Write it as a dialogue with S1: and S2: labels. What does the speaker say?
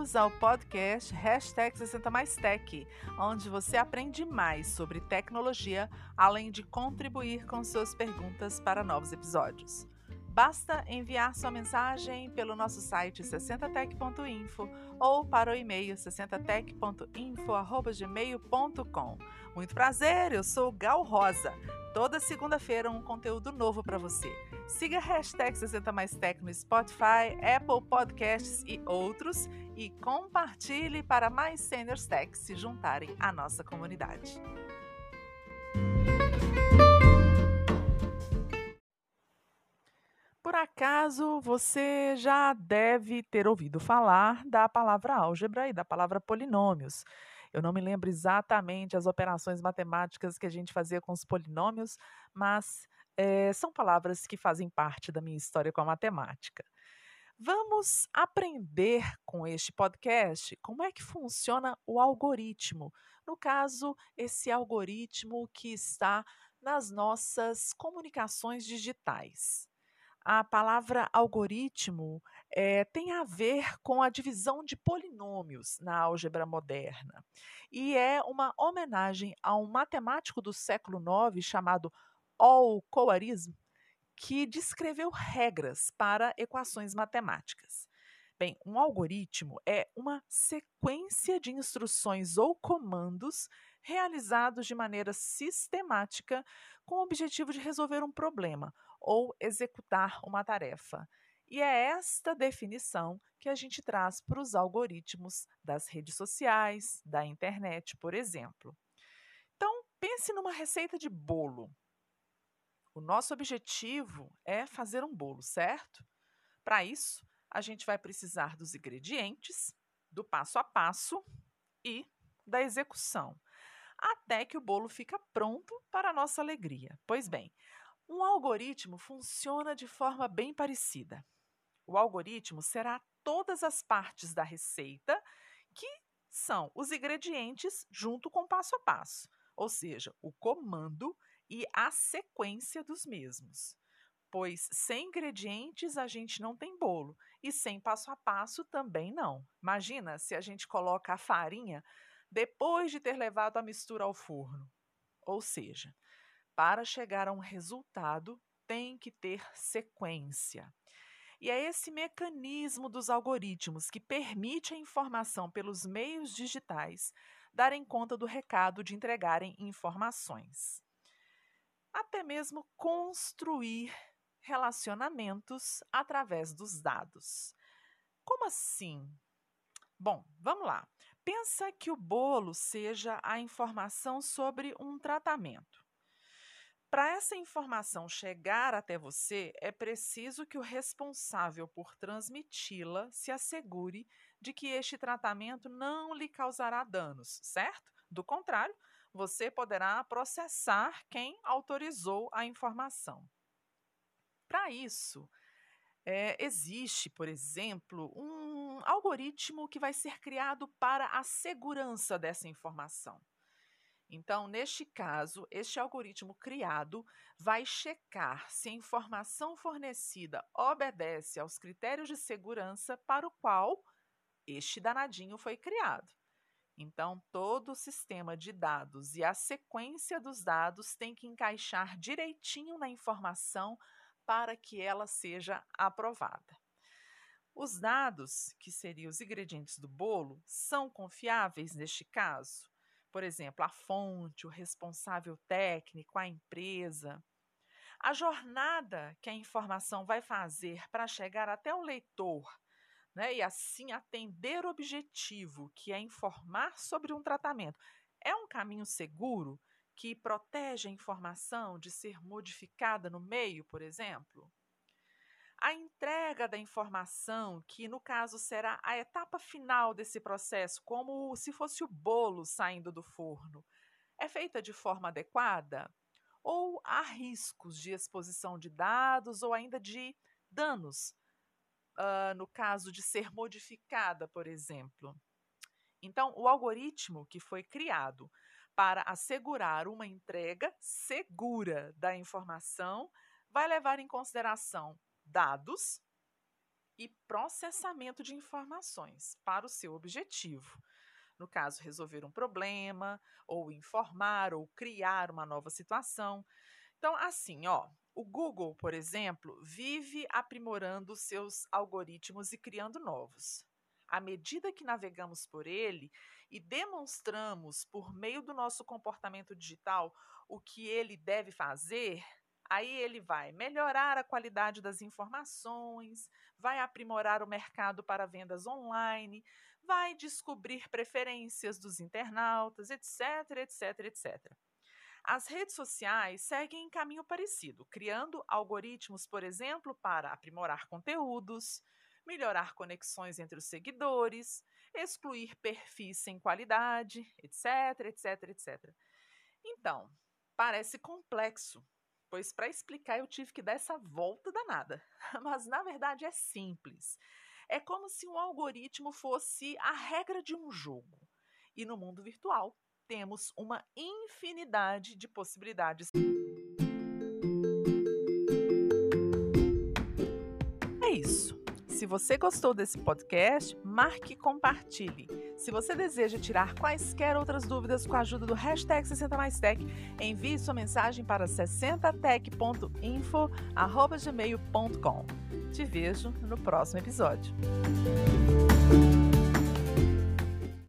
S1: Bem-vindos ao podcast Hashtag 60 Mais Tech, onde você aprende mais sobre tecnologia, além de contribuir com suas perguntas para novos episódios. Basta enviar sua mensagem pelo nosso site 60tech.info ou para o e-mail 60tech.info.gmail.com. Muito prazer, eu sou Gal Rosa. Toda segunda-feira um conteúdo novo para você. Siga a hashtag 60 Mais Tech no Spotify, Apple Podcasts e outros e compartilhe para mais seniors tech se juntarem à nossa comunidade. Por acaso você já deve ter ouvido falar da palavra álgebra e da palavra polinômios. Eu não me lembro exatamente as operações matemáticas que a gente fazia com os polinômios, mas é, são palavras que fazem parte da minha história com a matemática. Vamos aprender com este podcast como é que funciona o algoritmo. No caso, esse algoritmo que está nas nossas comunicações digitais. A palavra algoritmo é, tem a ver com a divisão de polinômios na álgebra moderna e é uma homenagem a um matemático do século IX chamado All-Khwarizm, que descreveu regras para equações matemáticas. Bem, um algoritmo é uma sequência de instruções ou comandos realizados de maneira sistemática com o objetivo de resolver um problema ou executar uma tarefa. E é esta definição que a gente traz para os algoritmos das redes sociais, da internet, por exemplo. Então, pense numa receita de bolo. O nosso objetivo é fazer um bolo, certo? Para isso, a gente vai precisar dos ingredientes, do passo a passo e da execução, até que o bolo fica pronto para a nossa alegria. Pois bem, um algoritmo funciona de forma bem parecida. O algoritmo será todas as partes da receita que são os ingredientes junto com o passo a passo, ou seja, o comando e a sequência dos mesmos. Pois sem ingredientes a gente não tem bolo e sem passo a passo também não. Imagina se a gente coloca a farinha depois de ter levado a mistura ao forno. Ou seja, para chegar a um resultado, tem que ter sequência. E é esse mecanismo dos algoritmos que permite a informação pelos meios digitais darem conta do recado de entregarem informações. Até mesmo construir relacionamentos através dos dados. Como assim? Bom, vamos lá. Pensa que o bolo seja a informação sobre um tratamento. Para essa informação chegar até você, é preciso que o responsável por transmiti-la se assegure de que este tratamento não lhe causará danos, certo? Do contrário, você poderá processar quem autorizou a informação. Para isso, é, existe, por exemplo, um algoritmo que vai ser criado para a segurança dessa informação. Então, neste caso, este algoritmo criado vai checar se a informação fornecida obedece aos critérios de segurança para o qual este danadinho foi criado. Então, todo o sistema de dados e a sequência dos dados tem que encaixar direitinho na informação para que ela seja aprovada. Os dados, que seriam os ingredientes do bolo, são confiáveis neste caso? Por exemplo, a fonte, o responsável técnico, a empresa. A jornada que a informação vai fazer para chegar até o leitor né, e assim atender o objetivo, que é informar sobre um tratamento, é um caminho seguro que protege a informação de ser modificada no meio, por exemplo? A entrega da informação, que no caso será a etapa final desse processo, como se fosse o bolo saindo do forno, é feita de forma adequada? Ou há riscos de exposição de dados ou ainda de danos, uh, no caso de ser modificada, por exemplo? Então, o algoritmo que foi criado para assegurar uma entrega segura da informação vai levar em consideração dados e processamento de informações para o seu objetivo. No caso, resolver um problema, ou informar, ou criar uma nova situação. Então, assim, ó, o Google, por exemplo, vive aprimorando seus algoritmos e criando novos. À medida que navegamos por ele e demonstramos por meio do nosso comportamento digital o que ele deve fazer, aí ele vai melhorar a qualidade das informações, vai aprimorar o mercado para vendas online, vai descobrir preferências dos internautas, etc, etc, etc. As redes sociais seguem em caminho parecido, criando algoritmos, por exemplo, para aprimorar conteúdos, melhorar conexões entre os seguidores, excluir perfis sem qualidade, etc, etc, etc. Então, parece complexo, pois para explicar eu tive que dar essa volta danada. Mas na verdade é simples. É como se um algoritmo fosse a regra de um jogo. E no mundo virtual, temos uma infinidade de possibilidades. É isso. Se você gostou desse podcast, marque e compartilhe. Se você deseja tirar quaisquer outras dúvidas com a ajuda do hashtag 60maistech, envie sua mensagem para 60tech.info.gmail.com. Te vejo no próximo episódio.